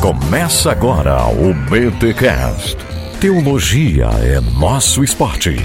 Começa agora o BTCast. Teologia é nosso esporte.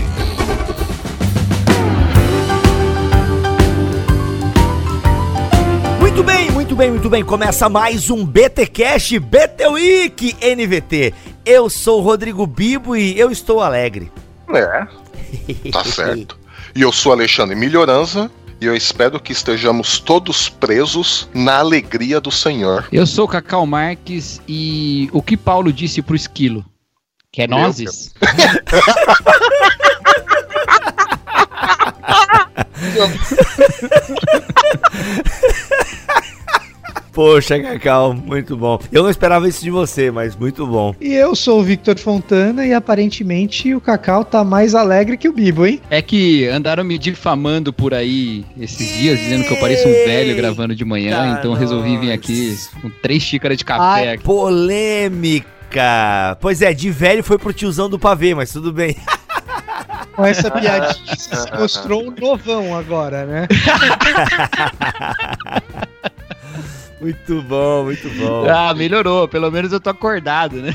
Muito bem, muito bem, muito bem. Começa mais um BTcast BT Week NVT. Eu sou o Rodrigo Bibo e eu estou alegre. É, tá certo. E eu sou Alexandre Melhoranza e eu espero que estejamos todos presos na alegria do Senhor. Eu sou Cacau Marques e o que Paulo disse pro esquilo? Que é Meu nozes? Poxa, Cacau, muito bom. Eu não esperava isso de você, mas muito bom. E eu sou o Victor Fontana e aparentemente o Cacau tá mais alegre que o Bibo, hein? É que andaram me difamando por aí esses dias, dizendo que eu pareço um velho gravando de manhã, Eita, então eu resolvi vir aqui com três xícaras de café. Ai, aqui. polêmica. Pois é, de velho foi pro tiozão do pavê, mas tudo bem. Com essa piadinha você se mostrou um novão agora, né? Muito bom, muito bom. Ah, melhorou, pelo menos eu tô acordado, né?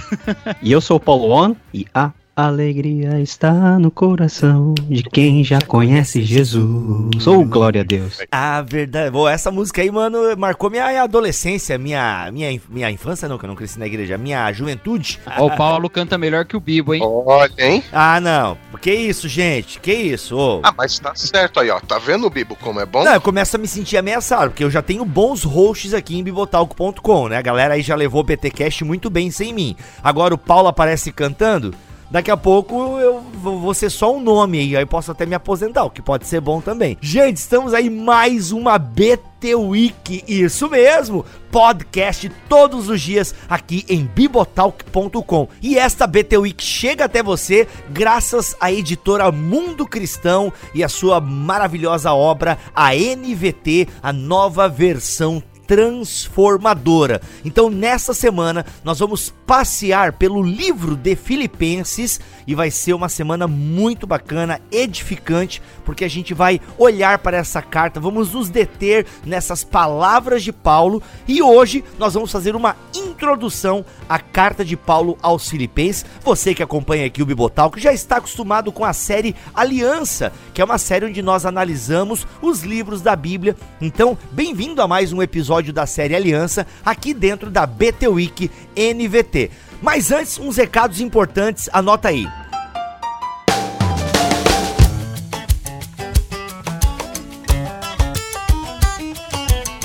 E eu sou o Paulo On e a alegria está no coração de quem já conhece Jesus. Sou glória a Deus. Ah, verdade. Bom, essa música aí, mano, marcou minha adolescência, minha, minha, minha infância, não, que eu não cresci na igreja, minha juventude. Ó, o Paulo canta melhor que o Bibo, hein? Olha, hein? Ah, não. Que isso, gente? Que isso? Ô. Ah, mas tá certo aí, ó. Tá vendo, Bibo, como é bom? Não, eu começo a me sentir ameaçado, porque eu já tenho bons hosts aqui em bibotalco.com, né? A galera aí já levou o BTcast muito bem sem mim. Agora o Paulo aparece cantando, daqui a pouco eu vou ser só um nome aí, aí posso até me aposentar, o que pode ser bom também. Gente, estamos aí mais uma BT Week, isso mesmo, podcast todos os dias aqui em bibotalk.com. E esta BT Week chega até você graças à editora Mundo Cristão e a sua maravilhosa obra, a NVT, a nova versão transformadora. Então, nessa semana, nós vamos passear pelo livro de Filipenses e vai ser uma semana muito bacana, edificante, porque a gente vai olhar para essa carta, vamos nos deter nessas palavras de Paulo e hoje nós vamos fazer uma introdução à carta de Paulo aos Filipenses. Você que acompanha aqui o Bibotal, que já está acostumado com a série Aliança, que é uma série onde nós analisamos os livros da Bíblia. Então, bem-vindo a mais um episódio da série Aliança aqui dentro da BT Week NVT. Mas antes, uns recados importantes, anota aí.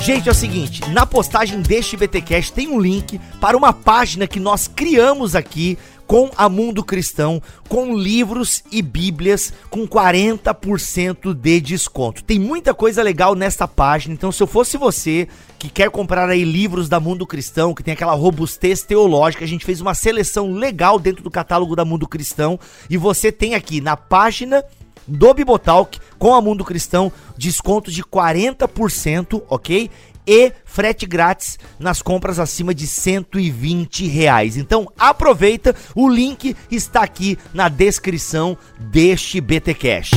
Gente, é o seguinte, na postagem deste BTcast tem um link para uma página que nós criamos aqui com a Mundo Cristão, com livros e bíblias com 40% de desconto. Tem muita coisa legal nesta página, então se eu fosse você que quer comprar aí livros da Mundo Cristão, que tem aquela robustez teológica, a gente fez uma seleção legal dentro do catálogo da Mundo Cristão e você tem aqui na página do Bibotalk com a Mundo Cristão, desconto de 40%, ok? E frete grátis nas compras acima de 120 reais. Então aproveita, o link está aqui na descrição deste BT Cash.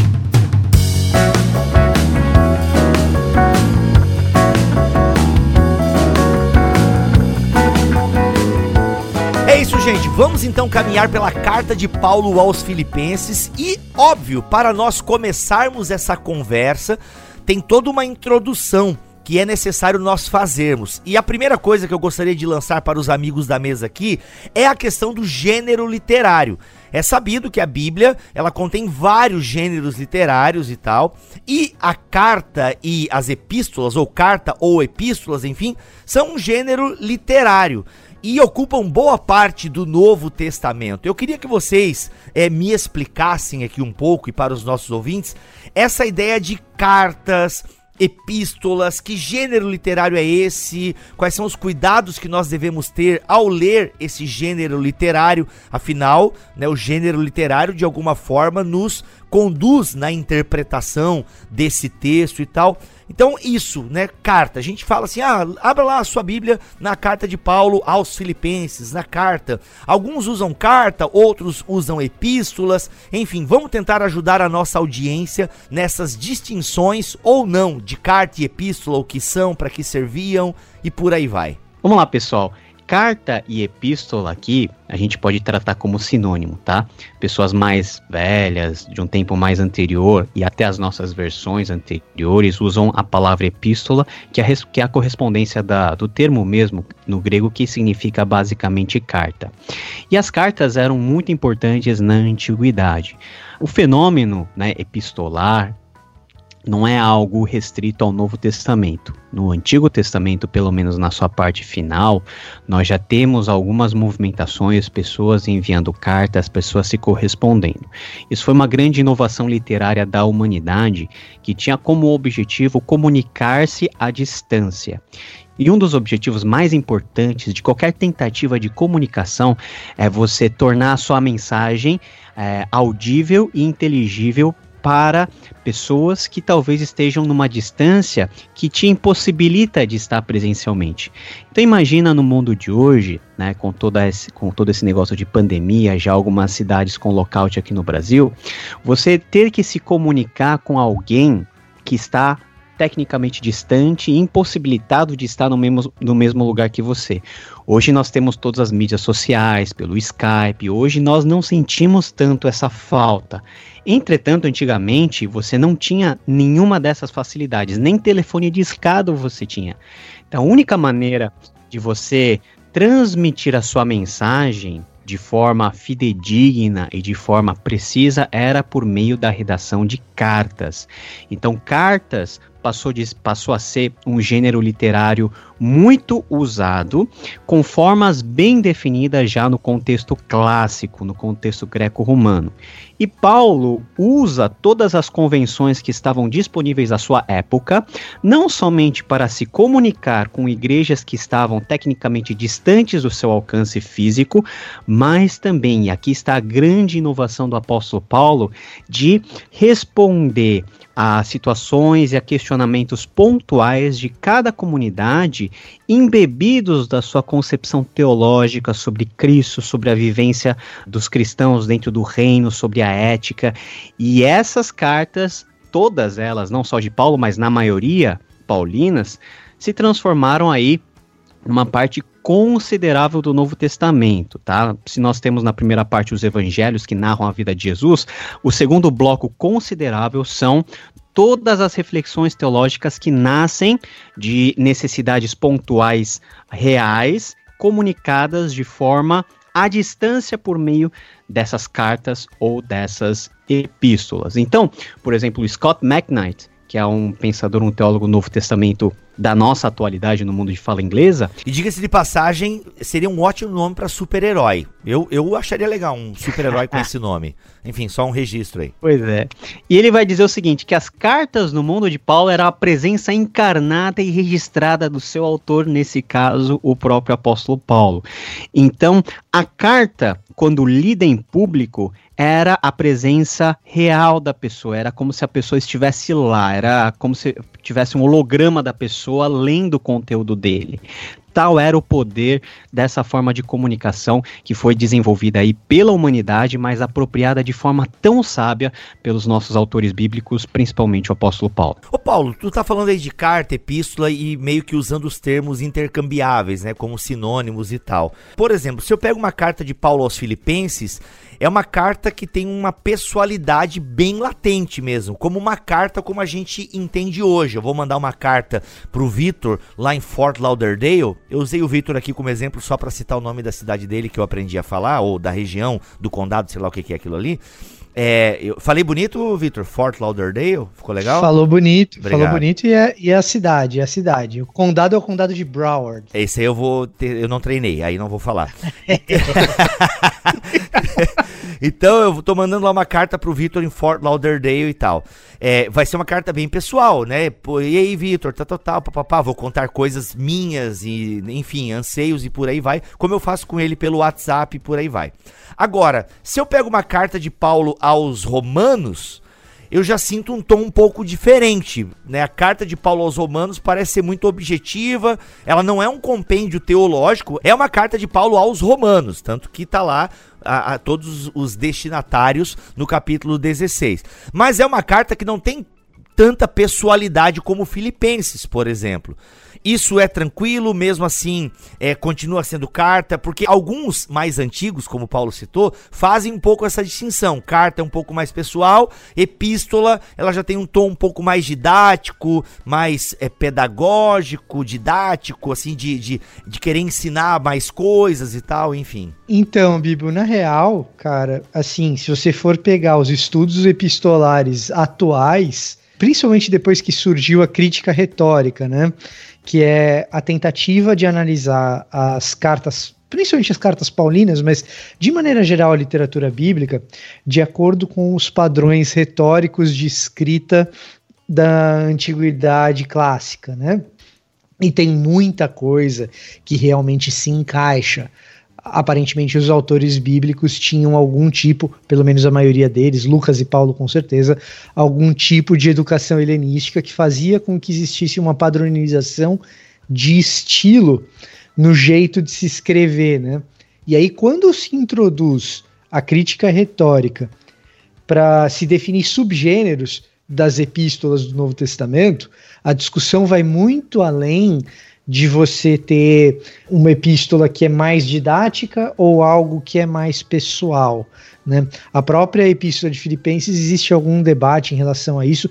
É isso, gente. Vamos então caminhar pela carta de Paulo aos Filipenses e, óbvio, para nós começarmos essa conversa, tem toda uma introdução que é necessário nós fazermos. E a primeira coisa que eu gostaria de lançar para os amigos da mesa aqui é a questão do gênero literário. É sabido que a Bíblia, ela contém vários gêneros literários e tal, e a carta e as epístolas ou carta ou epístolas, enfim, são um gênero literário e ocupam boa parte do Novo Testamento. Eu queria que vocês eh, me explicassem aqui um pouco e para os nossos ouvintes essa ideia de cartas, epístolas, que gênero literário é esse? Quais são os cuidados que nós devemos ter ao ler esse gênero literário? Afinal, né, o gênero literário de alguma forma nos conduz na interpretação desse texto e tal. Então, isso, né? Carta. A gente fala assim: ah, abra lá a sua Bíblia na carta de Paulo aos Filipenses, na carta. Alguns usam carta, outros usam epístolas. Enfim, vamos tentar ajudar a nossa audiência nessas distinções ou não de carta e epístola, o que são, para que serviam e por aí vai. Vamos lá, pessoal. Carta e epístola aqui, a gente pode tratar como sinônimo, tá? Pessoas mais velhas, de um tempo mais anterior e até as nossas versões anteriores usam a palavra epístola, que é a, é correspondência da, do termo mesmo no grego que significa basicamente carta. E as cartas eram muito importantes na antiguidade. O fenômeno né, epistolar não é algo restrito ao Novo Testamento. No Antigo Testamento, pelo menos na sua parte final, nós já temos algumas movimentações, pessoas enviando cartas, pessoas se correspondendo. Isso foi uma grande inovação literária da humanidade que tinha como objetivo comunicar-se à distância. E um dos objetivos mais importantes de qualquer tentativa de comunicação é você tornar a sua mensagem é, audível e inteligível para pessoas que talvez estejam numa distância que te impossibilita de estar presencialmente. Então imagina no mundo de hoje, né, com, toda esse, com todo esse negócio de pandemia, já algumas cidades com lockout aqui no Brasil, você ter que se comunicar com alguém que está tecnicamente distante e impossibilitado de estar no mesmo, no mesmo lugar que você. Hoje nós temos todas as mídias sociais, pelo Skype, hoje nós não sentimos tanto essa falta. Entretanto, antigamente você não tinha nenhuma dessas facilidades, nem telefone discado você tinha. Então, a única maneira de você transmitir a sua mensagem de forma fidedigna e de forma precisa era por meio da redação de cartas. Então, cartas passou, de, passou a ser um gênero literário muito usado, com formas bem definidas já no contexto clássico, no contexto greco-romano. E Paulo usa todas as convenções que estavam disponíveis à sua época, não somente para se comunicar com igrejas que estavam tecnicamente distantes do seu alcance físico, mas também, e aqui está a grande inovação do apóstolo Paulo, de responder a situações e a questionamentos pontuais de cada comunidade, embebidos da sua concepção teológica sobre Cristo, sobre a vivência dos cristãos dentro do reino, sobre a ética. E essas cartas, todas elas, não só de Paulo, mas na maioria paulinas, se transformaram aí numa parte considerável do Novo Testamento, tá? Se nós temos na primeira parte os evangelhos que narram a vida de Jesus, o segundo bloco considerável são todas as reflexões teológicas que nascem de necessidades pontuais reais, comunicadas de forma à distância por meio dessas cartas ou dessas epístolas. Então, por exemplo, Scott McKnight, que é um pensador, um teólogo do Novo Testamento da nossa atualidade no mundo de fala inglesa. E diga-se de passagem, seria um ótimo nome para super-herói. Eu, eu acharia legal um super-herói com esse nome. Enfim, só um registro aí. Pois é. E ele vai dizer o seguinte: que as cartas no mundo de Paulo era a presença encarnada e registrada do seu autor, nesse caso, o próprio apóstolo Paulo. Então, a carta, quando lida em público, era a presença real da pessoa, era como se a pessoa estivesse lá, era como se tivesse um holograma da pessoa lendo o conteúdo dele. Tal era o poder dessa forma de comunicação que foi desenvolvida aí pela humanidade, mas apropriada de forma tão sábia pelos nossos autores bíblicos, principalmente o apóstolo Paulo. Ô Paulo, tu tá falando aí de carta, epístola e meio que usando os termos intercambiáveis, né, como sinônimos e tal. Por exemplo, se eu pego uma carta de Paulo aos Filipenses, é uma carta que tem uma pessoalidade bem latente mesmo, como uma carta como a gente entende hoje. Eu vou mandar uma carta pro Vitor lá em Fort Lauderdale. Eu usei o Vitor aqui como exemplo só para citar o nome da cidade dele que eu aprendi a falar, ou da região, do condado, sei lá o que, que é aquilo ali. É, eu falei bonito, Vitor? Fort Lauderdale? Ficou legal? Falou bonito, Obrigado. falou bonito e é, e é a cidade, é a cidade. O condado é o condado de Broward. Esse aí eu vou ter, eu não treinei, aí não vou falar. então eu tô mandando lá uma carta pro Vitor em Fort Lauderdale e tal. É, vai ser uma carta bem pessoal, né? Pô, e aí, Vitor, tá total, papapá, vou contar coisas minhas e, enfim, anseios e por aí vai, como eu faço com ele pelo WhatsApp e por aí vai. Agora, se eu pego uma carta de Paulo aos Romanos, eu já sinto um tom um pouco diferente, né? A carta de Paulo aos Romanos parece ser muito objetiva, ela não é um compêndio teológico, é uma carta de Paulo aos Romanos, tanto que tá lá a, a todos os destinatários no capítulo 16. Mas é uma carta que não tem tanta pessoalidade como Filipenses, por exemplo. Isso é tranquilo, mesmo assim, é, continua sendo carta, porque alguns mais antigos, como Paulo citou, fazem um pouco essa distinção. Carta é um pouco mais pessoal, epístola, ela já tem um tom um pouco mais didático, mais é, pedagógico, didático, assim, de, de, de querer ensinar mais coisas e tal, enfim. Então, Bibo, na real, cara, assim, se você for pegar os estudos epistolares atuais, principalmente depois que surgiu a crítica retórica, né? Que é a tentativa de analisar as cartas, principalmente as cartas paulinas, mas de maneira geral a literatura bíblica, de acordo com os padrões retóricos de escrita da antiguidade clássica, né? E tem muita coisa que realmente se encaixa aparentemente os autores bíblicos tinham algum tipo, pelo menos a maioria deles, Lucas e Paulo com certeza, algum tipo de educação helenística que fazia com que existisse uma padronização de estilo no jeito de se escrever, né? E aí quando se introduz a crítica retórica para se definir subgêneros das epístolas do Novo Testamento, a discussão vai muito além de você ter uma epístola que é mais didática ou algo que é mais pessoal. Né? A própria epístola de Filipenses existe algum debate em relação a isso.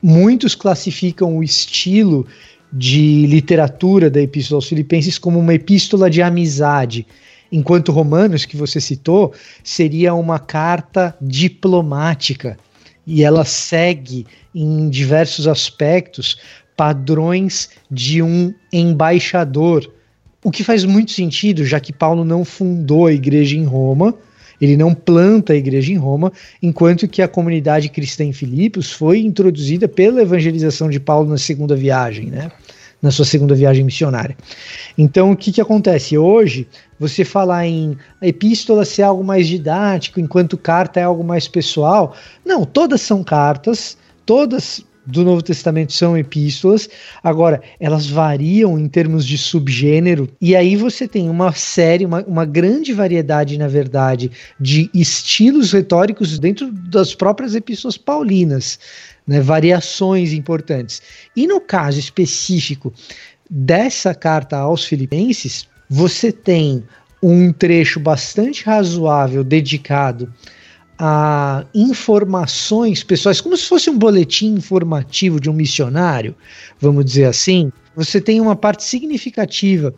Muitos classificam o estilo de literatura da epístola aos Filipenses como uma epístola de amizade, enquanto Romanos, que você citou, seria uma carta diplomática. E ela segue em diversos aspectos padrões de um embaixador. O que faz muito sentido, já que Paulo não fundou a igreja em Roma, ele não planta a igreja em Roma, enquanto que a comunidade cristã em Filipos foi introduzida pela evangelização de Paulo na segunda viagem, né? Na sua segunda viagem missionária. Então, o que, que acontece? Hoje, você falar em epístola ser algo mais didático, enquanto carta é algo mais pessoal. Não, todas são cartas, todas do Novo Testamento são epístolas. Agora, elas variam em termos de subgênero, e aí você tem uma série, uma, uma grande variedade, na verdade, de estilos retóricos dentro das próprias epístolas paulinas, né, variações importantes. E no caso específico dessa carta aos Filipenses, você tem um trecho bastante razoável dedicado a informações pessoais, como se fosse um boletim informativo de um missionário, vamos dizer assim, você tem uma parte significativa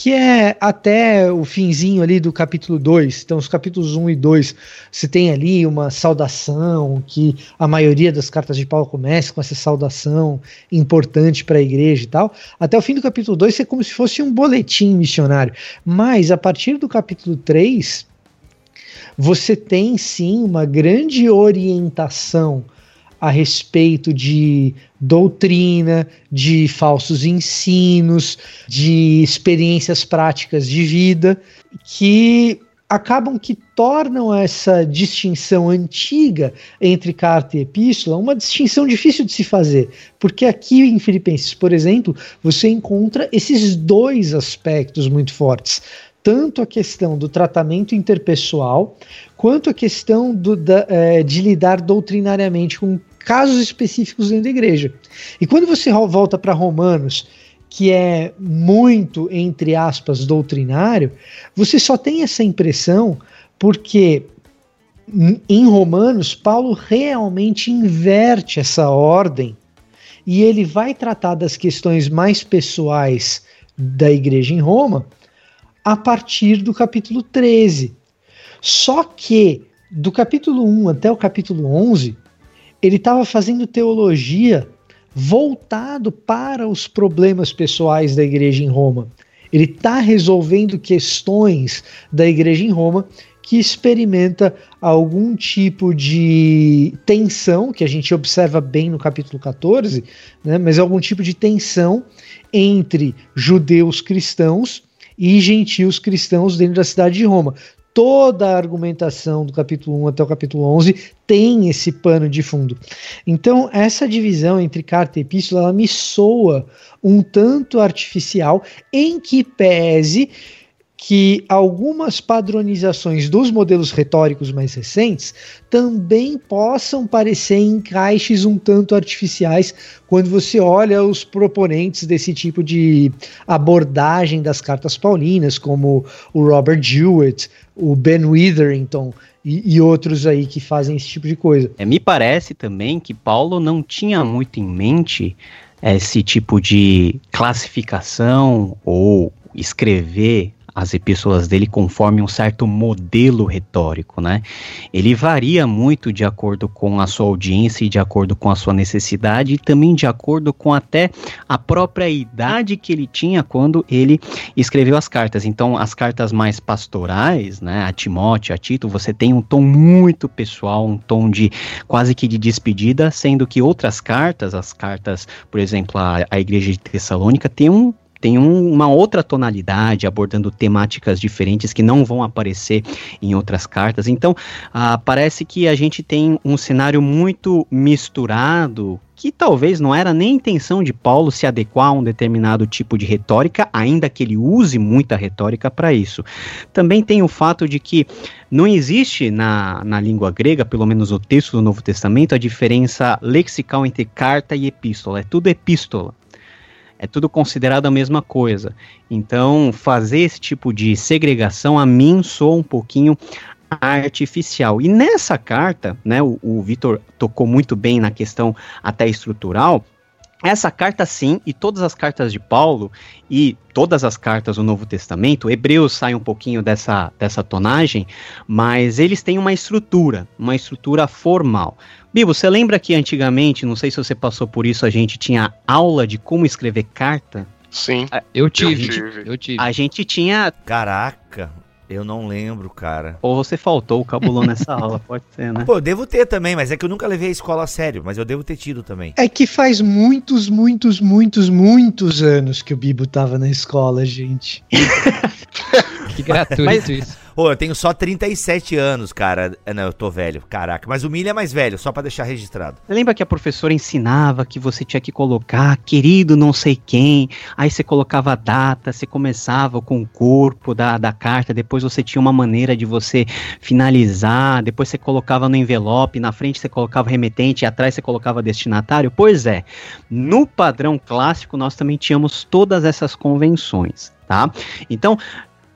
que é até o finzinho ali do capítulo 2. Então, os capítulos 1 um e 2, você tem ali uma saudação, que a maioria das cartas de Paulo começa com essa saudação importante para a igreja e tal. Até o fim do capítulo 2 é como se fosse um boletim missionário. Mas, a partir do capítulo 3, você tem sim uma grande orientação a respeito de doutrina, de falsos ensinos, de experiências práticas de vida, que acabam que tornam essa distinção antiga entre carta e epístola uma distinção difícil de se fazer, porque aqui em Filipenses, por exemplo, você encontra esses dois aspectos muito fortes tanto a questão do tratamento interpessoal, quanto a questão do, da, é, de lidar doutrinariamente com casos específicos dentro da igreja. E quando você volta para Romanos, que é muito, entre aspas, doutrinário, você só tem essa impressão porque em Romanos, Paulo realmente inverte essa ordem e ele vai tratar das questões mais pessoais da igreja em Roma a partir do capítulo 13. Só que do capítulo 1 até o capítulo 11, ele estava fazendo teologia voltado para os problemas pessoais da igreja em Roma. Ele está resolvendo questões da igreja em Roma que experimenta algum tipo de tensão, que a gente observa bem no capítulo 14, né, mas algum tipo de tensão entre judeus cristãos e gentios cristãos dentro da cidade de Roma. Toda a argumentação do capítulo 1 até o capítulo 11 tem esse pano de fundo. Então, essa divisão entre carta e epístola, ela me soa um tanto artificial, em que pese que algumas padronizações dos modelos retóricos mais recentes também possam parecer encaixes um tanto artificiais quando você olha os proponentes desse tipo de abordagem das cartas paulinas, como o Robert Jewett, o Ben Witherington e, e, outros aí que fazem esse tipo de coisa. É, me parece também que Paulo não tinha muito em mente esse tipo de classificação ou escrever as epístolas dele conforme um certo modelo retórico, né? Ele varia muito de acordo com a sua audiência e de acordo com a sua necessidade e também de acordo com até a própria idade que ele tinha quando ele escreveu as cartas. Então, as cartas mais pastorais, né, a Timóteo, a Tito, você tem um tom muito pessoal, um tom de quase que de despedida, sendo que outras cartas, as cartas, por exemplo, a, a igreja de Tessalônica tem um tem um, uma outra tonalidade, abordando temáticas diferentes que não vão aparecer em outras cartas. Então, ah, parece que a gente tem um cenário muito misturado, que talvez não era nem intenção de Paulo se adequar a um determinado tipo de retórica, ainda que ele use muita retórica para isso. Também tem o fato de que não existe na, na língua grega, pelo menos o texto do Novo Testamento, a diferença lexical entre carta e epístola. É tudo epístola é tudo considerado a mesma coisa. Então, fazer esse tipo de segregação a mim soa um pouquinho artificial. E nessa carta, né, o, o Vitor tocou muito bem na questão até estrutural, essa carta sim, e todas as cartas de Paulo e todas as cartas do Novo Testamento, Hebreus sai um pouquinho dessa, dessa tonagem, mas eles têm uma estrutura, uma estrutura formal. Bibo, você lembra que antigamente, não sei se você passou por isso, a gente tinha aula de como escrever carta? Sim. Eu tive, eu tive. Eu tive. A gente tinha. Caraca, eu não lembro, cara. Ou você faltou o cabulão nessa aula, pode ser, né? Pô, eu devo ter também, mas é que eu nunca levei a escola a sério, mas eu devo ter tido também. É que faz muitos, muitos, muitos, muitos anos que o Bibo tava na escola, gente. que gratuito mas, isso. Pô, eu tenho só 37 anos, cara. É, não, eu tô velho, caraca. Mas o Milha é mais velho, só para deixar registrado. Lembra que a professora ensinava que você tinha que colocar querido não sei quem, aí você colocava a data, você começava com o corpo da, da carta, depois você tinha uma maneira de você finalizar, depois você colocava no envelope, na frente você colocava remetente e atrás você colocava destinatário? Pois é, no padrão clássico nós também tínhamos todas essas convenções. Tá? Então,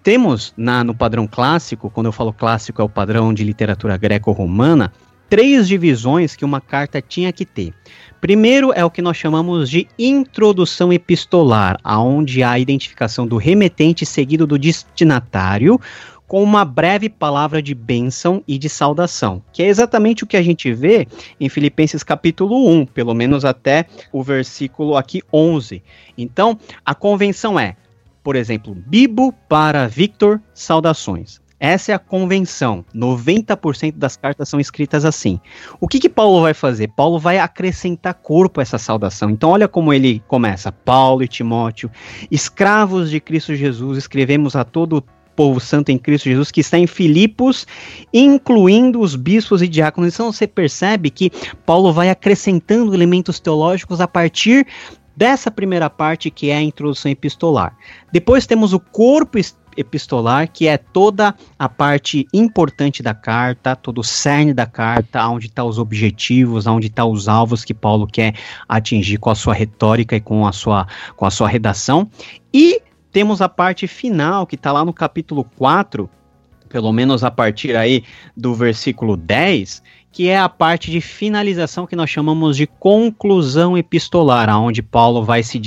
temos na, no padrão clássico, quando eu falo clássico é o padrão de literatura greco-romana, três divisões que uma carta tinha que ter. Primeiro é o que nós chamamos de introdução epistolar, aonde há a identificação do remetente seguido do destinatário, com uma breve palavra de bênção e de saudação, que é exatamente o que a gente vê em Filipenses capítulo 1, pelo menos até o versículo aqui 11. Então, a convenção é por exemplo, Bibo para Victor, saudações. Essa é a convenção. 90% das cartas são escritas assim. O que, que Paulo vai fazer? Paulo vai acrescentar corpo a essa saudação. Então, olha como ele começa: Paulo e Timóteo, escravos de Cristo Jesus, escrevemos a todo o povo santo em Cristo Jesus, que está em Filipos, incluindo os bispos e diáconos. Então, você percebe que Paulo vai acrescentando elementos teológicos a partir dessa primeira parte que é a introdução epistolar. Depois temos o corpo epistolar, que é toda a parte importante da carta, todo o cerne da carta, onde estão tá os objetivos, onde estão tá os alvos que Paulo quer atingir com a sua retórica e com a sua, com a sua redação. E temos a parte final, que está lá no capítulo 4, pelo menos a partir aí do versículo 10, que é a parte de finalização que nós chamamos de conclusão epistolar, aonde Paulo vai se,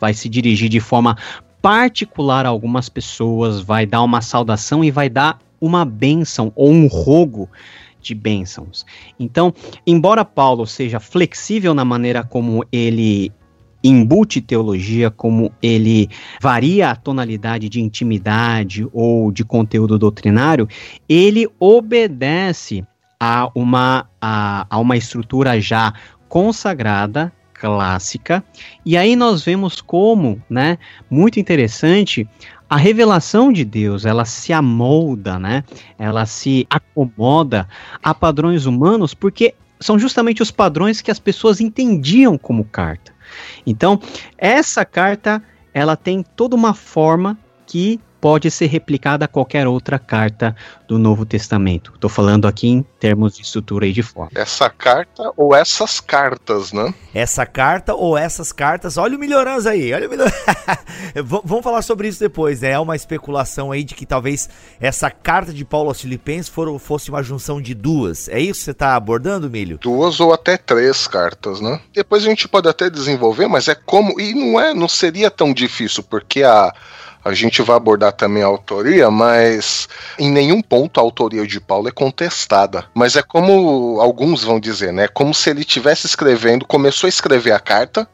vai se dirigir de forma particular a algumas pessoas, vai dar uma saudação e vai dar uma bênção ou um rogo de bênçãos. Então, embora Paulo seja flexível na maneira como ele embute teologia, como ele varia a tonalidade de intimidade ou de conteúdo doutrinário, ele obedece a uma, a, a uma estrutura já consagrada, clássica, e aí nós vemos como, né, muito interessante, a revelação de Deus, ela se amolda, né? Ela se acomoda a padrões humanos, porque são justamente os padrões que as pessoas entendiam como carta. Então, essa carta, ela tem toda uma forma que pode ser replicada a qualquer outra carta do Novo Testamento. Estou falando aqui em termos de estrutura e de forma. Essa carta ou essas cartas, né? Essa carta ou essas cartas. Olha o Melhorança aí, olha o Melhorança. Vamos falar sobre isso depois, né? É uma especulação aí de que talvez essa carta de Paulo aos Filipenses for, fosse uma junção de duas. É isso que você está abordando, Milho? Duas ou até três cartas, né? Depois a gente pode até desenvolver, mas é como. E não é, não seria tão difícil, porque a a gente vai abordar também a autoria, mas em nenhum ponto a autoria de Paulo é contestada. Mas é como alguns vão dizer, né? Como se ele estivesse escrevendo, começou a escrever a carta,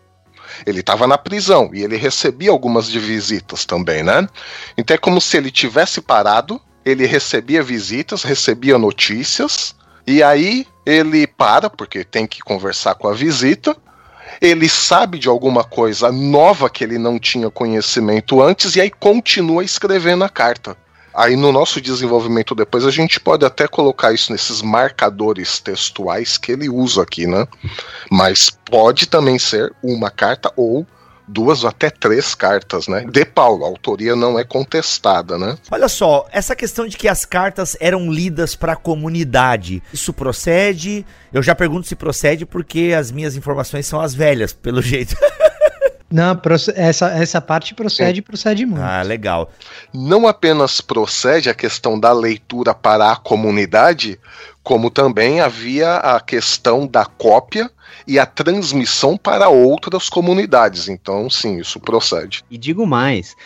ele estava na prisão e ele recebia algumas de visitas também, né? Então é como se ele tivesse parado, ele recebia visitas, recebia notícias, e aí ele para, porque tem que conversar com a visita, ele sabe de alguma coisa nova que ele não tinha conhecimento antes e aí continua escrevendo a carta. Aí no nosso desenvolvimento depois a gente pode até colocar isso nesses marcadores textuais que ele usa aqui, né? Mas pode também ser uma carta ou duas até três cartas, né? De Paulo, a autoria não é contestada, né? Olha só, essa questão de que as cartas eram lidas para a comunidade, isso procede? Eu já pergunto se procede porque as minhas informações são as velhas, pelo jeito. Não, essa, essa parte procede, procede muito. Ah, legal. Não apenas procede a questão da leitura para a comunidade, como também havia a questão da cópia e a transmissão para outras comunidades. Então, sim, isso procede. E digo mais: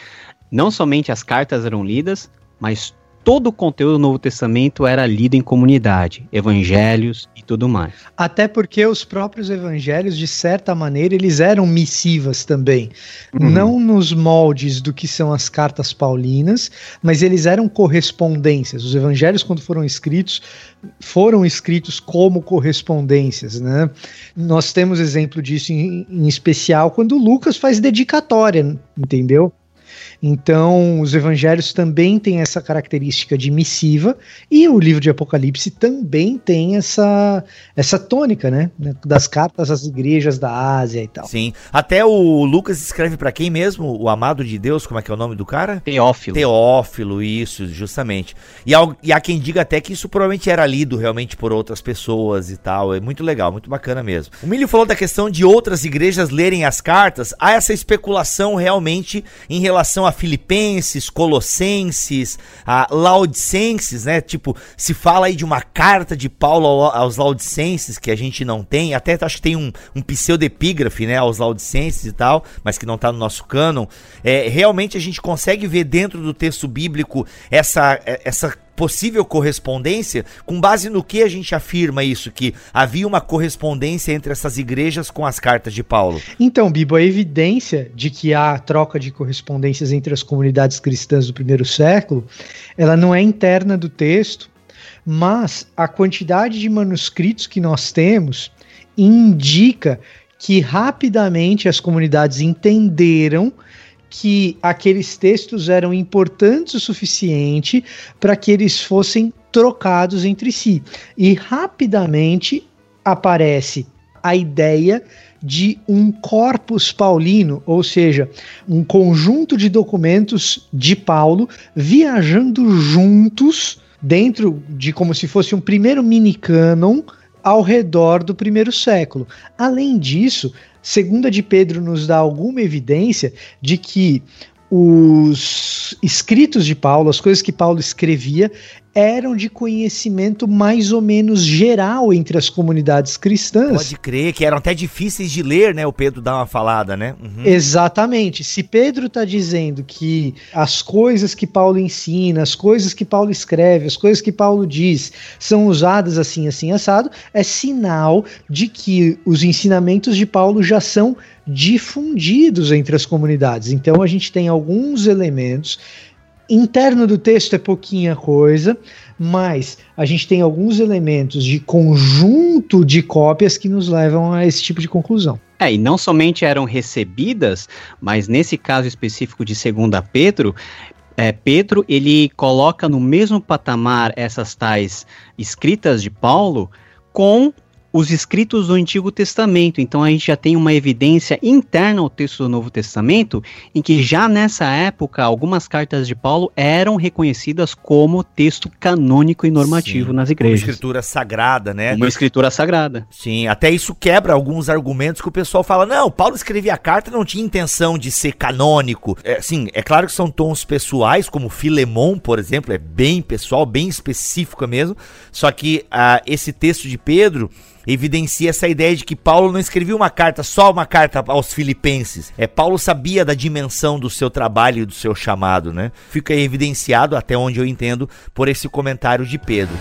não somente as cartas eram lidas, mas todo o conteúdo do Novo Testamento era lido em comunidade, evangelhos e tudo mais. Até porque os próprios evangelhos, de certa maneira, eles eram missivas também. Uhum. Não nos moldes do que são as cartas paulinas, mas eles eram correspondências. Os evangelhos, quando foram escritos, foram escritos como correspondências, né? Nós temos exemplo disso em, em especial quando Lucas faz dedicatória, entendeu? Então, os evangelhos também têm essa característica de missiva e o livro de Apocalipse também tem essa essa tônica, né, das cartas às igrejas da Ásia e tal. Sim. Até o Lucas escreve para quem mesmo? O amado de Deus, como é que é o nome do cara? Teófilo. Teófilo, isso, justamente. E, há, e há quem diga até que isso provavelmente era lido realmente por outras pessoas e tal. É muito legal, muito bacana mesmo. O Milho falou da questão de outras igrejas lerem as cartas. Há essa especulação realmente em relação a Filipenses, Colossenses, a Laodicenses, né? Tipo, se fala aí de uma carta de Paulo aos Laodicenses que a gente não tem, até acho que tem um, um pseudepígrafe, né, aos Laodicenses e tal, mas que não está no nosso cânon. É, realmente a gente consegue ver dentro do texto bíblico essa, essa possível correspondência, com base no que a gente afirma isso, que havia uma correspondência entre essas igrejas com as cartas de Paulo? Então, Bibo, a evidência de que há troca de correspondências entre as comunidades cristãs do primeiro século, ela não é interna do texto, mas a quantidade de manuscritos que nós temos indica que rapidamente as comunidades entenderam que aqueles textos eram importantes o suficiente para que eles fossem trocados entre si. E rapidamente aparece a ideia de um corpus paulino, ou seja, um conjunto de documentos de Paulo viajando juntos dentro de como se fosse um primeiro mini cânon ao redor do primeiro século. Além disso, Segunda de Pedro nos dá alguma evidência de que os escritos de Paulo, as coisas que Paulo escrevia, eram de conhecimento mais ou menos geral entre as comunidades cristãs. Pode crer, que eram até difíceis de ler, né? O Pedro dá uma falada, né? Uhum. Exatamente. Se Pedro está dizendo que as coisas que Paulo ensina, as coisas que Paulo escreve, as coisas que Paulo diz são usadas assim, assim, assado, é sinal de que os ensinamentos de Paulo já são difundidos entre as comunidades. Então a gente tem alguns elementos interno do texto é pouquinha coisa, mas a gente tem alguns elementos de conjunto de cópias que nos levam a esse tipo de conclusão. É, e não somente eram recebidas, mas nesse caso específico de 2 Pedro, é, Pedro ele coloca no mesmo patamar essas tais escritas de Paulo com os escritos do Antigo Testamento. Então a gente já tem uma evidência interna ao texto do Novo Testamento em que já nessa época algumas cartas de Paulo eram reconhecidas como texto canônico e normativo Sim, nas Uma igrejas. escritura sagrada, né? Uma escritura sagrada. Sim, até isso quebra alguns argumentos que o pessoal fala: não, Paulo escrevia a carta não tinha intenção de ser canônico. É, sim, é claro que são tons pessoais, como Filemon, por exemplo, é bem pessoal, bem específico mesmo. Só que ah, esse texto de Pedro evidencia essa ideia de que Paulo não escrevia uma carta, só uma carta aos filipenses. É, Paulo sabia da dimensão do seu trabalho e do seu chamado, né? Fica evidenciado, até onde eu entendo, por esse comentário de Pedro.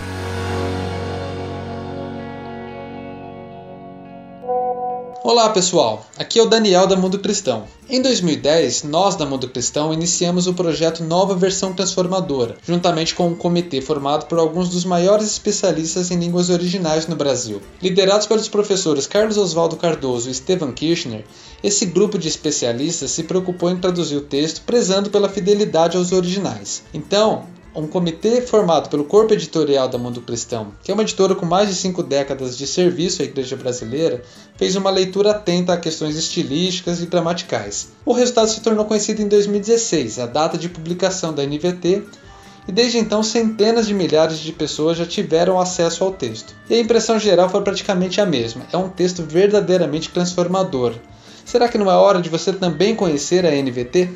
Olá pessoal, aqui é o Daniel da Mundo Cristão. Em 2010, nós da Mundo Cristão iniciamos o projeto Nova Versão Transformadora, juntamente com um comitê formado por alguns dos maiores especialistas em línguas originais no Brasil. Liderados pelos professores Carlos Oswaldo Cardoso e Stephen Kirchner, esse grupo de especialistas se preocupou em traduzir o texto prezando pela fidelidade aos originais. Então, um comitê formado pelo Corpo Editorial da Mundo Cristão, que é uma editora com mais de cinco décadas de serviço à Igreja Brasileira, fez uma leitura atenta a questões estilísticas e gramaticais. O resultado se tornou conhecido em 2016, a data de publicação da NVT, e desde então centenas de milhares de pessoas já tiveram acesso ao texto. E a impressão geral foi praticamente a mesma: é um texto verdadeiramente transformador. Será que não é hora de você também conhecer a NVT?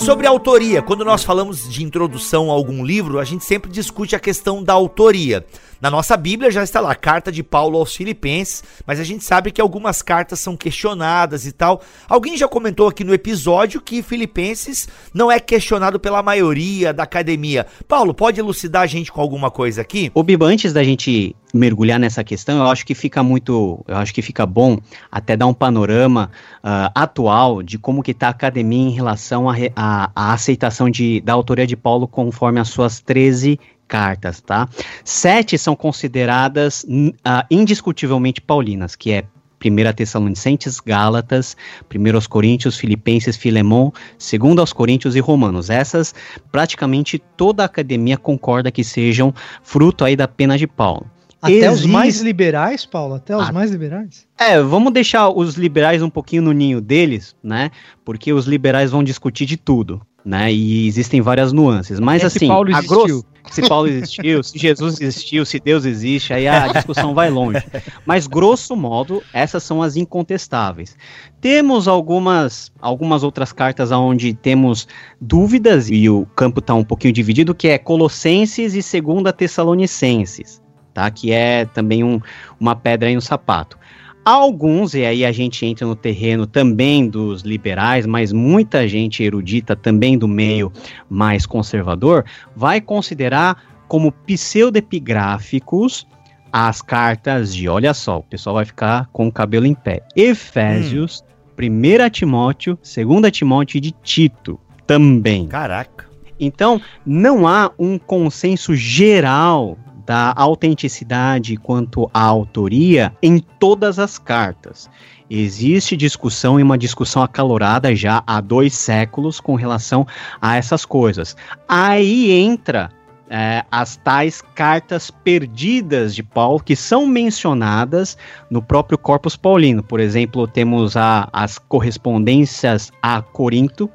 Gente, sobre autoria, quando nós falamos de introdução a algum livro, a gente sempre discute a questão da autoria. Na nossa Bíblia já está lá, carta de Paulo aos Filipenses, mas a gente sabe que algumas cartas são questionadas e tal. Alguém já comentou aqui no episódio que Filipenses não é questionado pela maioria da academia. Paulo, pode elucidar a gente com alguma coisa aqui? O Biba, antes da gente mergulhar nessa questão, eu acho que fica muito, eu acho que fica bom até dar um panorama uh, atual de como que está a academia em relação à aceitação de, da autoria de Paulo conforme as suas 13 cartas, tá? Sete são consideradas uh, indiscutivelmente paulinas, que é 1 Tessalonicenses, Gálatas, 1 Coríntios, Filipenses, Filemon, 2 aos Coríntios e Romanos. Essas, praticamente toda a academia concorda que sejam fruto aí da pena de Paulo. Até Existe... os mais liberais, Paulo? Até os ah, mais liberais? É, vamos deixar os liberais um pouquinho no ninho deles, né? Porque os liberais vão discutir de tudo, né? E existem várias nuances. Mas é assim, Paulo a grosso, se Paulo existiu, se Jesus existiu, se Deus existe, aí a discussão vai longe. Mas, grosso modo, essas são as incontestáveis. Temos algumas, algumas outras cartas onde temos dúvidas, e o campo está um pouquinho dividido, que é Colossenses e Segunda Tessalonicenses tá? Que é também um, uma pedra aí no sapato. Alguns, e aí a gente entra no terreno também dos liberais, mas muita gente erudita também do meio mais conservador, vai considerar como pseudepigráficos as cartas de, olha só, o pessoal vai ficar com o cabelo em pé. Efésios, hum. 1 Timóteo, 2 Timóteo e de Tito também. Caraca. Então, não há um consenso geral da autenticidade quanto à autoria em todas as cartas. Existe discussão e uma discussão acalorada já há dois séculos com relação a essas coisas. Aí entra é, as tais cartas perdidas de Paulo, que são mencionadas no próprio Corpus Paulino. Por exemplo, temos a, as correspondências a Corinto,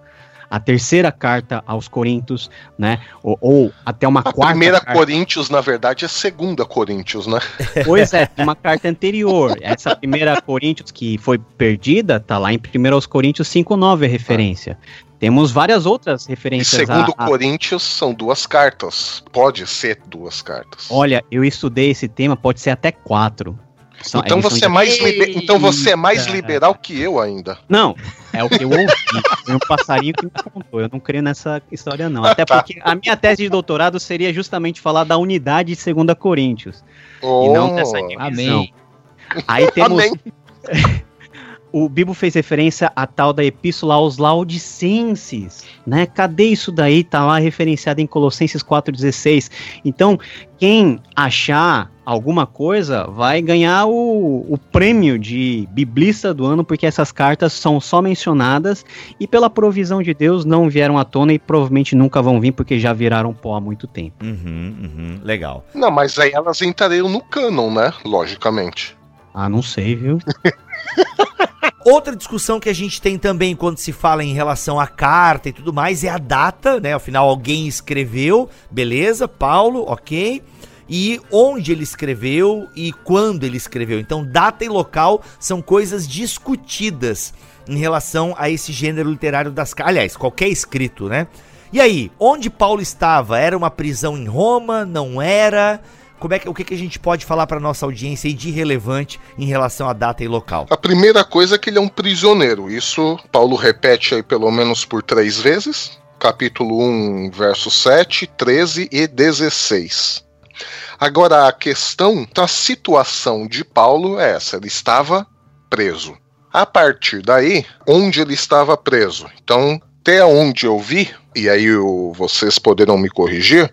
a terceira carta aos Coríntios, né? Ou, ou até uma a quarta. primeira carta. Coríntios, na verdade, é segunda Coríntios, né? Pois é, uma carta anterior. Essa primeira Coríntios que foi perdida, tá lá em 1 aos Coríntios 5,9 a referência. Ah. Temos várias outras referências. E segundo a, a... Coríntios, são duas cartas. Pode ser duas cartas. Olha, eu estudei esse tema, pode ser até quatro. São, então, você é mais liber... então você é mais liberal que eu ainda. Não, é o que eu ouvi. Foi um passarinho que me contou. Eu não creio nessa história, não. Até tá. porque a minha tese de doutorado seria justamente falar da unidade de 2 Coríntios. Oh, e não dessa divisão. Amém. Aí temos. Amém. o Bibo fez referência à tal da epístola aos Laodicenses, né? Cadê isso daí? Tá lá referenciado em Colossenses 4:16. Então, quem achar alguma coisa vai ganhar o, o prêmio de biblista do ano, porque essas cartas são só mencionadas e pela provisão de Deus não vieram à tona e provavelmente nunca vão vir porque já viraram pó há muito tempo. Uhum, uhum, legal. Não, mas aí elas entrariam no canon, né? Logicamente. Ah, não sei, viu? Outra discussão que a gente tem também quando se fala em relação à carta e tudo mais é a data, né? Afinal, alguém escreveu, beleza, Paulo, ok. E onde ele escreveu e quando ele escreveu. Então, data e local são coisas discutidas em relação a esse gênero literário das. Aliás, qualquer escrito, né? E aí, onde Paulo estava? Era uma prisão em Roma? Não era? Como é que, o que, que a gente pode falar para nossa audiência de relevante em relação à data e local? A primeira coisa é que ele é um prisioneiro. Isso Paulo repete aí pelo menos por três vezes. Capítulo 1, verso 7, 13 e 16. Agora, a questão da situação de Paulo é essa: ele estava preso. A partir daí, onde ele estava preso? Então, até onde eu vi, e aí vocês poderão me corrigir,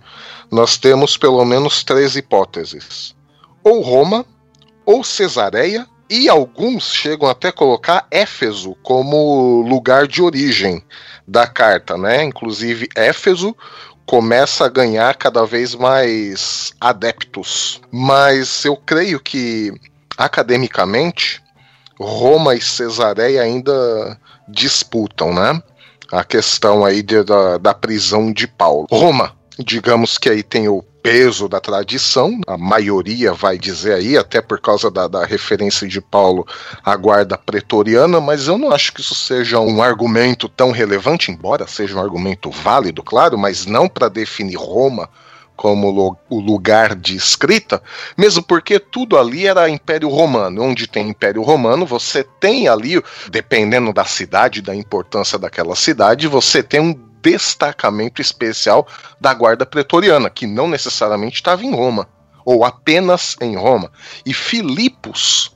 nós temos pelo menos três hipóteses: ou Roma, ou Cesareia, e alguns chegam até colocar Éfeso como lugar de origem da carta, né? Inclusive, Éfeso começa a ganhar cada vez mais adeptos. Mas eu creio que, academicamente, Roma e Cesareia ainda disputam, né? A questão aí de, da, da prisão de Paulo. Roma, digamos que aí tem o peso da tradição, a maioria vai dizer aí, até por causa da, da, referência de Paulo à guarda pretoriana, mas eu não acho que isso seja um argumento tão relevante, embora seja um argumento válido, claro, mas não para definir Roma como o lugar de escrita, mesmo porque tudo ali era Império Romano. Onde tem Império Romano, você tem ali, dependendo da cidade, da importância daquela cidade, você tem um destacamento especial da guarda pretoriana, que não necessariamente estava em Roma, ou apenas em Roma. E Filipos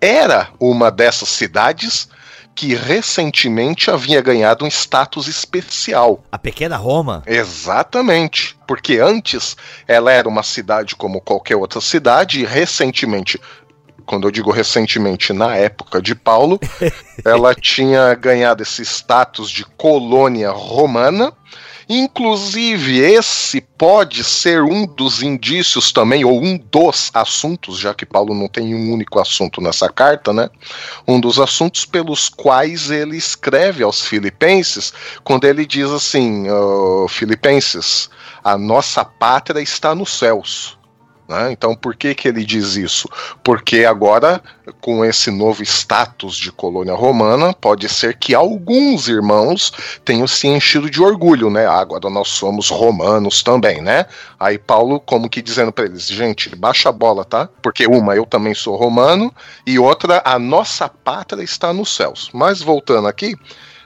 era uma dessas cidades que recentemente havia ganhado um status especial. A pequena Roma? Exatamente. Porque antes ela era uma cidade como qualquer outra cidade e recentemente quando eu digo recentemente, na época de Paulo, ela tinha ganhado esse status de colônia romana. Inclusive, esse pode ser um dos indícios também, ou um dos assuntos, já que Paulo não tem um único assunto nessa carta, né? Um dos assuntos pelos quais ele escreve aos Filipenses, quando ele diz assim: oh, Filipenses, a nossa pátria está nos céus. Né? Então, por que, que ele diz isso? Porque agora, com esse novo status de colônia romana, pode ser que alguns irmãos tenham se enchido de orgulho, né? Agora nós somos romanos também, né? Aí Paulo, como que dizendo para eles, gente, baixa a bola, tá? Porque uma, eu também sou romano, e outra, a nossa pátria está nos céus. Mas voltando aqui,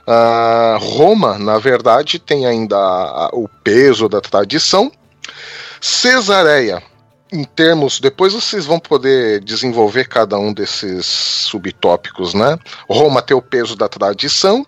uh, Roma, na verdade, tem ainda o peso da tradição. Cesareia em termos, depois vocês vão poder desenvolver cada um desses subtópicos, né? Roma tem o peso da tradição,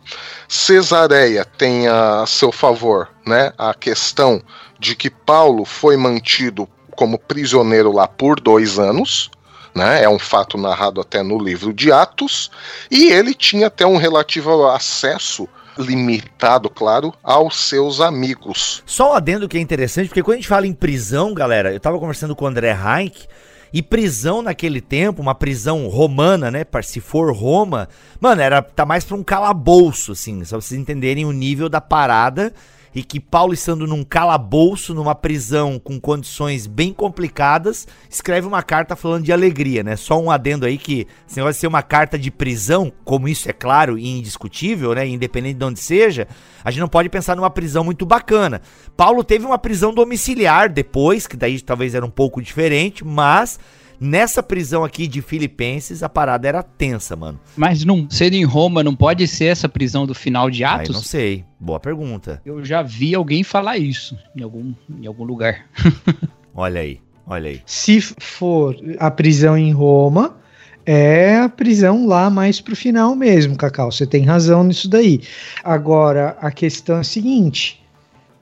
Cesareia tem a seu favor, né, a questão de que Paulo foi mantido como prisioneiro lá por dois anos, né? É um fato narrado até no livro de Atos, e ele tinha até um relativo acesso limitado, claro, aos seus amigos. Só um adendo que é interessante, porque quando a gente fala em prisão, galera, eu tava conversando com o André Reich, e prisão naquele tempo, uma prisão romana, né? Se for Roma, mano, era tá mais pra um calabouço, assim, só pra vocês entenderem o nível da parada e que Paulo, estando num calabouço, numa prisão com condições bem complicadas, escreve uma carta falando de alegria, né? Só um adendo aí que se vai ser uma carta de prisão, como isso é claro e indiscutível, né? Independente de onde seja, a gente não pode pensar numa prisão muito bacana. Paulo teve uma prisão domiciliar depois, que daí talvez era um pouco diferente, mas Nessa prisão aqui de Filipenses, a parada era tensa, mano. Mas não, sendo em Roma, não pode ser essa prisão do final de Atos? Não sei. Boa pergunta. Eu já vi alguém falar isso em algum, em algum lugar. olha aí, olha aí. Se for a prisão em Roma, é a prisão lá mais pro final mesmo, Cacau. Você tem razão nisso daí. Agora, a questão é a seguinte: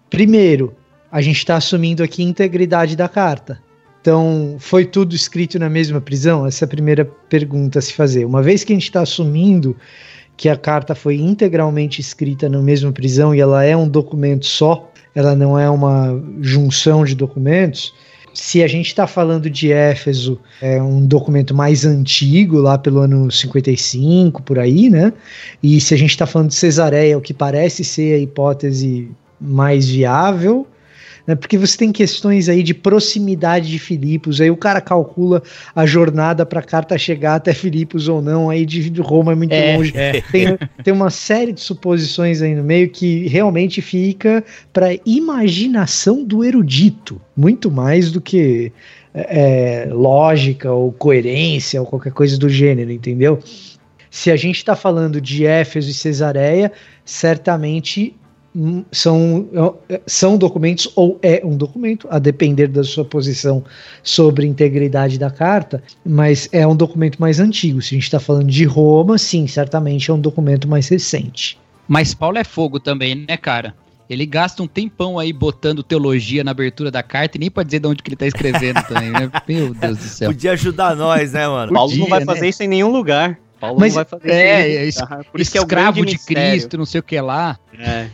primeiro, a gente está assumindo aqui a integridade da carta. Então, foi tudo escrito na mesma prisão? Essa é a primeira pergunta a se fazer. Uma vez que a gente está assumindo que a carta foi integralmente escrita na mesma prisão e ela é um documento só, ela não é uma junção de documentos, se a gente está falando de Éfeso, é um documento mais antigo, lá pelo ano 55, por aí, né? E se a gente está falando de Cesareia, o que parece ser a hipótese mais viável, né? Porque você tem questões aí de proximidade de Filipos, aí o cara calcula a jornada para a carta chegar até Filipos ou não, aí de Roma é muito é, longe. É. Tem, tem uma série de suposições aí no meio que realmente fica para imaginação do erudito, muito mais do que é, lógica ou coerência ou qualquer coisa do gênero, entendeu? Se a gente está falando de Éfeso e Cesareia, certamente são, são documentos ou é um documento, a depender da sua posição sobre integridade da carta, mas é um documento mais antigo. Se a gente está falando de Roma, sim, certamente é um documento mais recente. Mas Paulo é fogo também, né, cara? Ele gasta um tempão aí botando teologia na abertura da carta e nem pode dizer de onde que ele tá escrevendo também, né? Meu Deus do céu. Podia ajudar nós, né, mano? Paulo Podia, não vai fazer né? isso em nenhum lugar. Paulo Mas, não vai fazer é, isso. É, por isso que é o escravo de Cristo, não sei o que lá. É.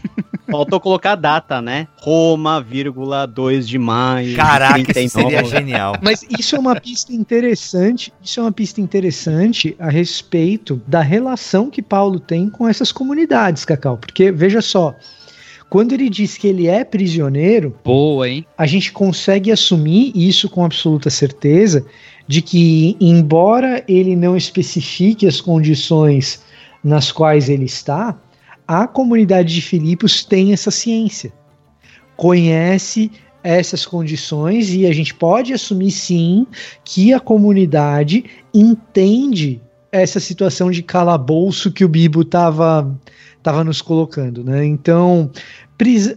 Faltou colocar a data, né? Roma, vírgula, 2 de maio. Caraca, 39. isso seria genial. Mas isso é uma pista interessante, isso é uma pista interessante a respeito da relação que Paulo tem com essas comunidades, Cacau. Porque, veja só, quando ele diz que ele é prisioneiro, boa, hein? A gente consegue assumir isso com absoluta certeza de que, embora ele não especifique as condições nas quais ele está, a comunidade de Filipos tem essa ciência, conhece essas condições e a gente pode assumir sim que a comunidade entende essa situação de calabouço que o Bibo estava tava nos colocando, né? Então,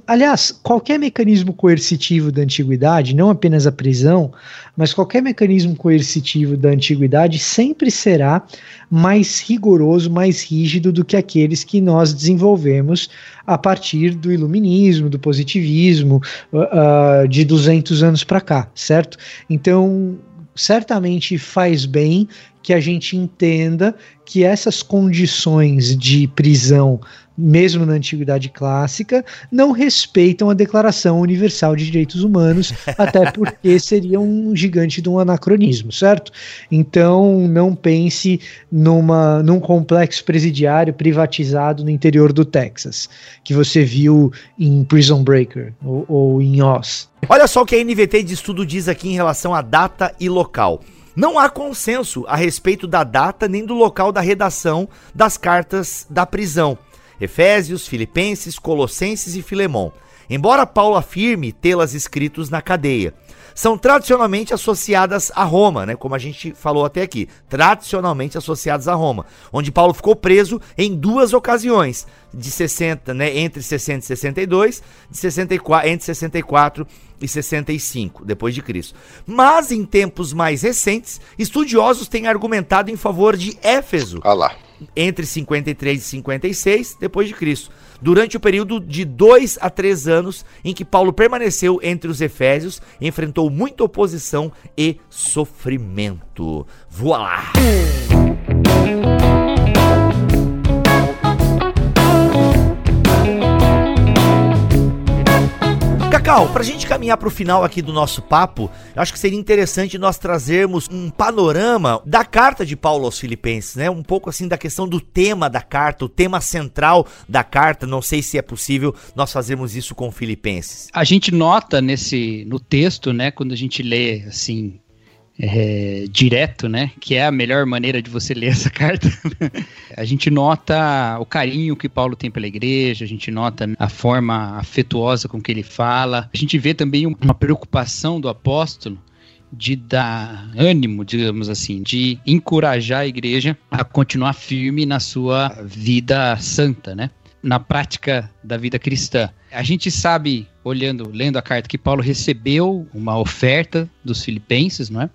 Aliás, qualquer mecanismo coercitivo da antiguidade, não apenas a prisão, mas qualquer mecanismo coercitivo da antiguidade sempre será mais rigoroso, mais rígido do que aqueles que nós desenvolvemos a partir do iluminismo, do positivismo, uh, de 200 anos para cá, certo? Então, certamente faz bem que a gente entenda que essas condições de prisão mesmo na antiguidade clássica, não respeitam a Declaração Universal de Direitos Humanos, até porque seria um gigante de um anacronismo, certo? Então, não pense numa, num complexo presidiário privatizado no interior do Texas, que você viu em Prison Breaker ou, ou em Oz. Olha só o que a NVT de estudo diz aqui em relação à data e local. Não há consenso a respeito da data nem do local da redação das cartas da prisão. Efésios, Filipenses, Colossenses e Filemão, embora Paulo afirme tê-las escritos na cadeia. São tradicionalmente associadas a Roma, né, como a gente falou até aqui, tradicionalmente associadas a Roma, onde Paulo ficou preso em duas ocasiões, de 60, né, entre 60 e 62, de 64, entre 64 e 65 depois de Cristo. Mas em tempos mais recentes, estudiosos têm argumentado em favor de Éfeso. Ah lá entre 53 e 56 depois de Cristo, durante o período de dois a três anos em que Paulo permaneceu entre os Efésios, enfrentou muita oposição e sofrimento. Voilá! Cacau, pra gente caminhar pro final aqui do nosso papo, eu acho que seria interessante nós trazermos um panorama da carta de Paulo aos Filipenses, né? Um pouco assim da questão do tema da carta, o tema central da carta. Não sei se é possível nós fazermos isso com Filipenses. A gente nota nesse no texto, né, quando a gente lê assim é, direto, né? Que é a melhor maneira de você ler essa carta. a gente nota o carinho que Paulo tem pela igreja, a gente nota a forma afetuosa com que ele fala. A gente vê também uma preocupação do apóstolo de dar ânimo, digamos assim, de encorajar a igreja a continuar firme na sua vida santa, né? Na prática da vida cristã. A gente sabe olhando, lendo a carta que Paulo recebeu uma oferta dos filipenses, não é?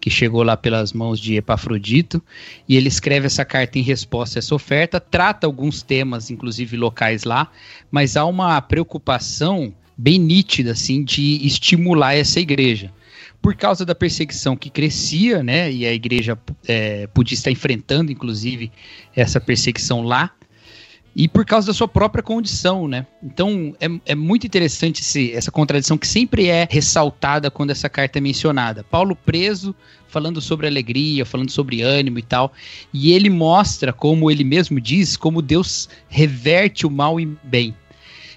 Que chegou lá pelas mãos de Epafrodito, e ele escreve essa carta em resposta a essa oferta, trata alguns temas, inclusive locais lá, mas há uma preocupação bem nítida, assim, de estimular essa igreja por causa da perseguição que crescia, né? E a igreja é, podia estar enfrentando, inclusive, essa perseguição lá e por causa da sua própria condição, né? Então é, é muito interessante esse, essa contradição que sempre é ressaltada quando essa carta é mencionada. Paulo preso, falando sobre alegria, falando sobre ânimo e tal, e ele mostra, como ele mesmo diz, como Deus reverte o mal em bem.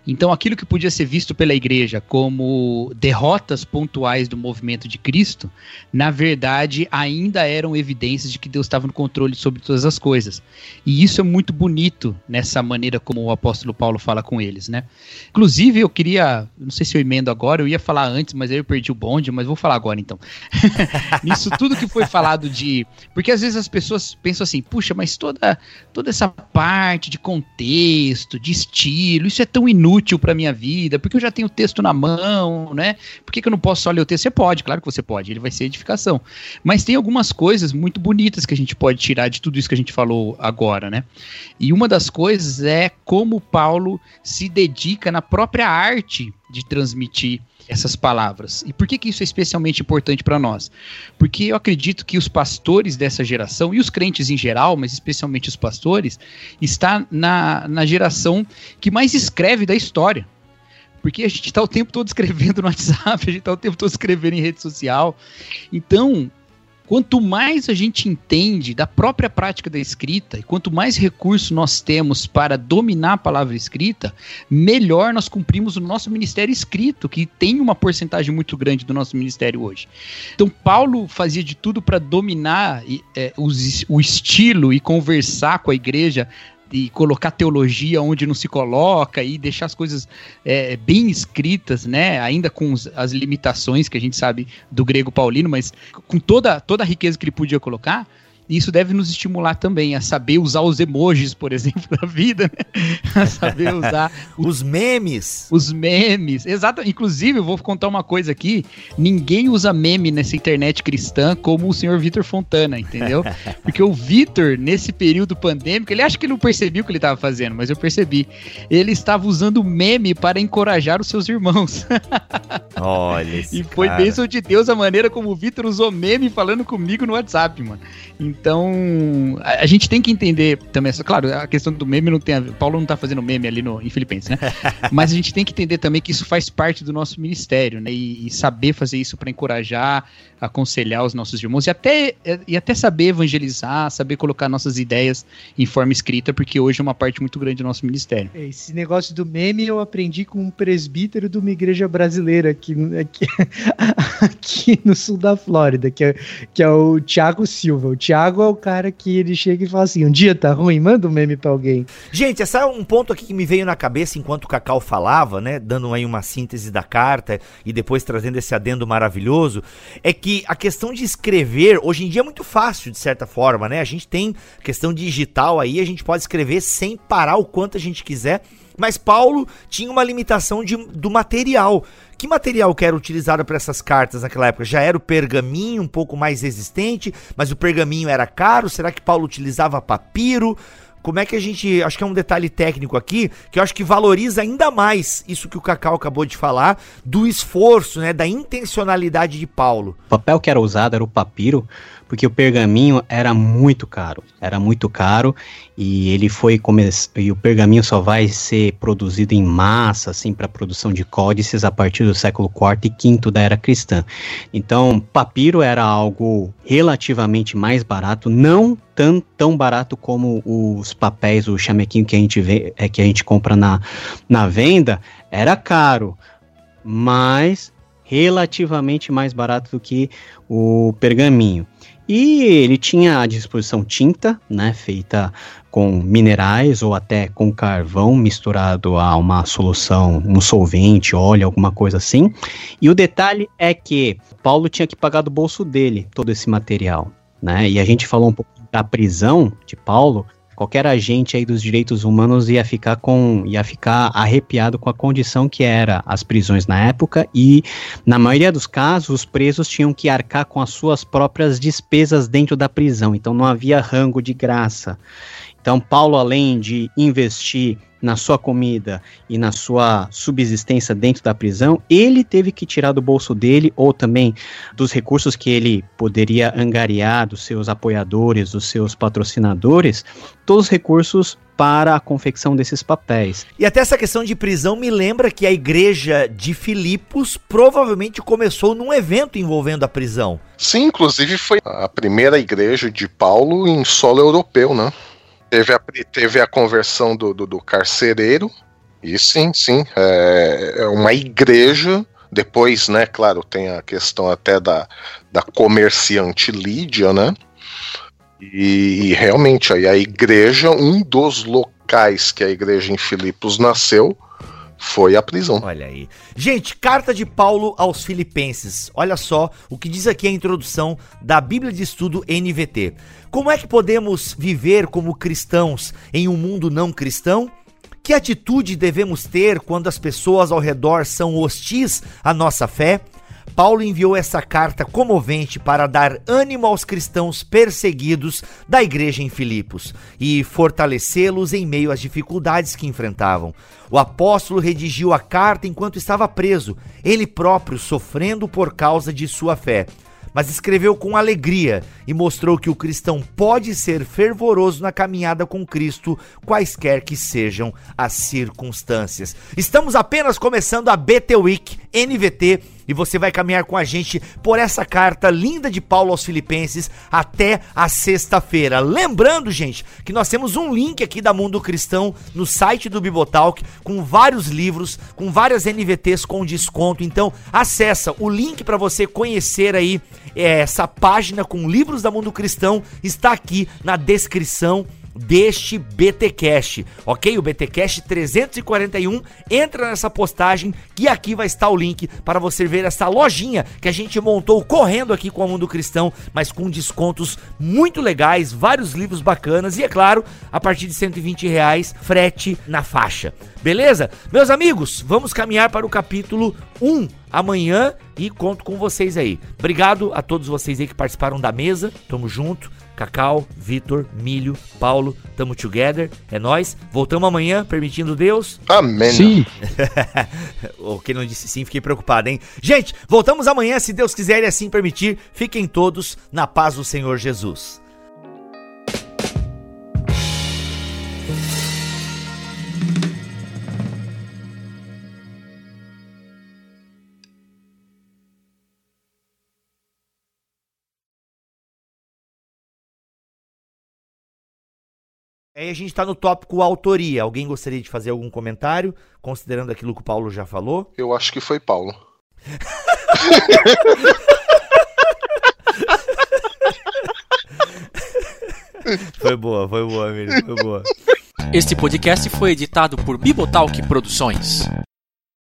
Então, aquilo que podia ser visto pela igreja como derrotas pontuais do movimento de Cristo, na verdade, ainda eram evidências de que Deus estava no controle sobre todas as coisas. E isso é muito bonito nessa maneira como o apóstolo Paulo fala com eles, né? Inclusive, eu queria, não sei se eu emendo agora, eu ia falar antes, mas aí eu perdi o bonde, mas vou falar agora então. Nisso tudo que foi falado de, porque às vezes as pessoas pensam assim, puxa, mas toda toda essa parte de contexto, de estilo, isso é tão inútil útil para minha vida? Porque eu já tenho o texto na mão, né? Por que, que eu não posso só ler o texto? Você pode, claro que você pode, ele vai ser edificação. Mas tem algumas coisas muito bonitas que a gente pode tirar de tudo isso que a gente falou agora, né? E uma das coisas é como Paulo se dedica na própria arte de transmitir essas palavras. E por que, que isso é especialmente importante para nós? Porque eu acredito que os pastores dessa geração, e os crentes em geral, mas especialmente os pastores, está na, na geração que mais escreve da história. Porque a gente está o tempo todo escrevendo no WhatsApp, a gente está o tempo todo escrevendo em rede social. Então, Quanto mais a gente entende da própria prática da escrita e quanto mais recurso nós temos para dominar a palavra escrita, melhor nós cumprimos o nosso ministério escrito, que tem uma porcentagem muito grande do nosso ministério hoje. Então, Paulo fazia de tudo para dominar é, o estilo e conversar com a igreja e colocar teologia onde não se coloca e deixar as coisas é, bem escritas, né? Ainda com os, as limitações que a gente sabe do grego paulino, mas com toda, toda a riqueza que ele podia colocar, isso deve nos estimular também a saber usar os emojis, por exemplo, da vida, né? A saber usar os memes. Os memes, exato. Inclusive, eu vou contar uma coisa aqui: ninguém usa meme nessa internet cristã como o senhor Vitor Fontana, entendeu? Porque o Vitor, nesse período pandêmico, ele acha que não percebeu o que ele estava fazendo, mas eu percebi. Ele estava usando meme para encorajar os seus irmãos. Olha, E foi cara. bênção de Deus a maneira como o Vitor usou meme falando comigo no WhatsApp, mano. Então, a, a, gente tem que entender também, claro, a questão do meme não tem a ver, Paulo não tá fazendo meme ali no, em Filipenses, né? Mas a gente tem que entender também que isso faz parte do nosso ministério, né? E, e saber fazer isso para encorajar, aconselhar os nossos irmãos e até, e até saber evangelizar, saber colocar nossas ideias em forma escrita, porque hoje é uma parte muito grande do nosso ministério. Esse negócio do meme eu aprendi com um presbítero de uma igreja brasileira aqui, aqui, aqui no sul da Flórida, que é, que é o Thiago Silva. O Thiago Thiago é o cara que ele chega e fala assim: um dia tá ruim, manda um meme pra alguém. Gente, esse é um ponto aqui que me veio na cabeça enquanto o Cacau falava, né? Dando aí uma síntese da carta e depois trazendo esse adendo maravilhoso. É que a questão de escrever, hoje em dia é muito fácil, de certa forma, né? A gente tem questão digital aí, a gente pode escrever sem parar o quanto a gente quiser. Mas Paulo tinha uma limitação de, do material. Que material que era utilizado para essas cartas naquela época? Já era o pergaminho, um pouco mais resistente, mas o pergaminho era caro? Será que Paulo utilizava papiro? Como é que a gente. Acho que é um detalhe técnico aqui, que eu acho que valoriza ainda mais isso que o Cacau acabou de falar, do esforço, né? Da intencionalidade de Paulo. O papel que era usado era o papiro, porque o pergaminho era muito caro, era muito caro e ele foi e o pergaminho só vai ser produzido em massa assim para produção de códices a partir do século IV e V da era cristã. Então, papiro era algo relativamente mais barato, não tão, tão barato como os papéis, o chamequinho que a gente vê, é que a gente compra na, na venda, era caro, mas relativamente mais barato do que o pergaminho. E ele tinha à disposição tinta, né, feita com minerais ou até com carvão misturado a uma solução, um solvente, óleo, alguma coisa assim. E o detalhe é que Paulo tinha que pagar do bolso dele todo esse material, né? E a gente falou um pouco da prisão de Paulo, qualquer agente aí dos direitos humanos ia ficar com ia ficar arrepiado com a condição que era as prisões na época e na maioria dos casos os presos tinham que arcar com as suas próprias despesas dentro da prisão, então não havia rango de graça. Então Paulo além de investir na sua comida e na sua subsistência dentro da prisão, ele teve que tirar do bolso dele ou também dos recursos que ele poderia angariar dos seus apoiadores, dos seus patrocinadores, todos os recursos para a confecção desses papéis. E até essa questão de prisão me lembra que a igreja de Filipos provavelmente começou num evento envolvendo a prisão. Sim, inclusive foi a primeira igreja de Paulo em solo europeu, né? Teve a, teve a conversão do, do, do carcereiro, e sim, sim, é, é uma igreja depois, né, claro, tem a questão até da, da comerciante Lídia, né? E, e, realmente aí a igreja, um dos locais que a igreja em Filipos nasceu, foi a prisão. Olha aí. Gente, carta de Paulo aos Filipenses. Olha só o que diz aqui a introdução da Bíblia de Estudo NVT. Como é que podemos viver como cristãos em um mundo não cristão? Que atitude devemos ter quando as pessoas ao redor são hostis à nossa fé? Paulo enviou essa carta comovente para dar ânimo aos cristãos perseguidos da igreja em Filipos e fortalecê-los em meio às dificuldades que enfrentavam. O apóstolo redigiu a carta enquanto estava preso, ele próprio sofrendo por causa de sua fé mas escreveu com alegria e mostrou que o cristão pode ser fervoroso na caminhada com Cristo, quaisquer que sejam as circunstâncias. Estamos apenas começando a BT Week NVT e você vai caminhar com a gente por essa carta linda de Paulo aos Filipenses até a sexta-feira. Lembrando, gente, que nós temos um link aqui da Mundo Cristão no site do Bibotalk com vários livros, com várias NVTs com desconto. Então, acessa o link para você conhecer aí é, essa página com livros da Mundo Cristão está aqui na descrição deste BTcast, ok? O BTcast 341 entra nessa postagem que aqui vai estar o link para você ver essa lojinha que a gente montou correndo aqui com o Mundo Cristão, mas com descontos muito legais, vários livros bacanas e é claro, a partir de 120 reais, frete na faixa. Beleza? Meus amigos, vamos caminhar para o capítulo 1 amanhã e conto com vocês aí. Obrigado a todos vocês aí que participaram da mesa. Tamo junto. Cacau, Vitor, Milho, Paulo, tamo together, é nós. Voltamos amanhã, permitindo Deus. Amém. Sim. o que não disse sim, fiquei preocupado, hein? Gente, voltamos amanhã, se Deus quiser e assim permitir. Fiquem todos na paz do Senhor Jesus. Aí a gente tá no tópico autoria. Alguém gostaria de fazer algum comentário, considerando aquilo que o Paulo já falou? Eu acho que foi Paulo. foi boa, foi boa, amigo, foi boa. Este podcast foi editado por Bibotalk Produções.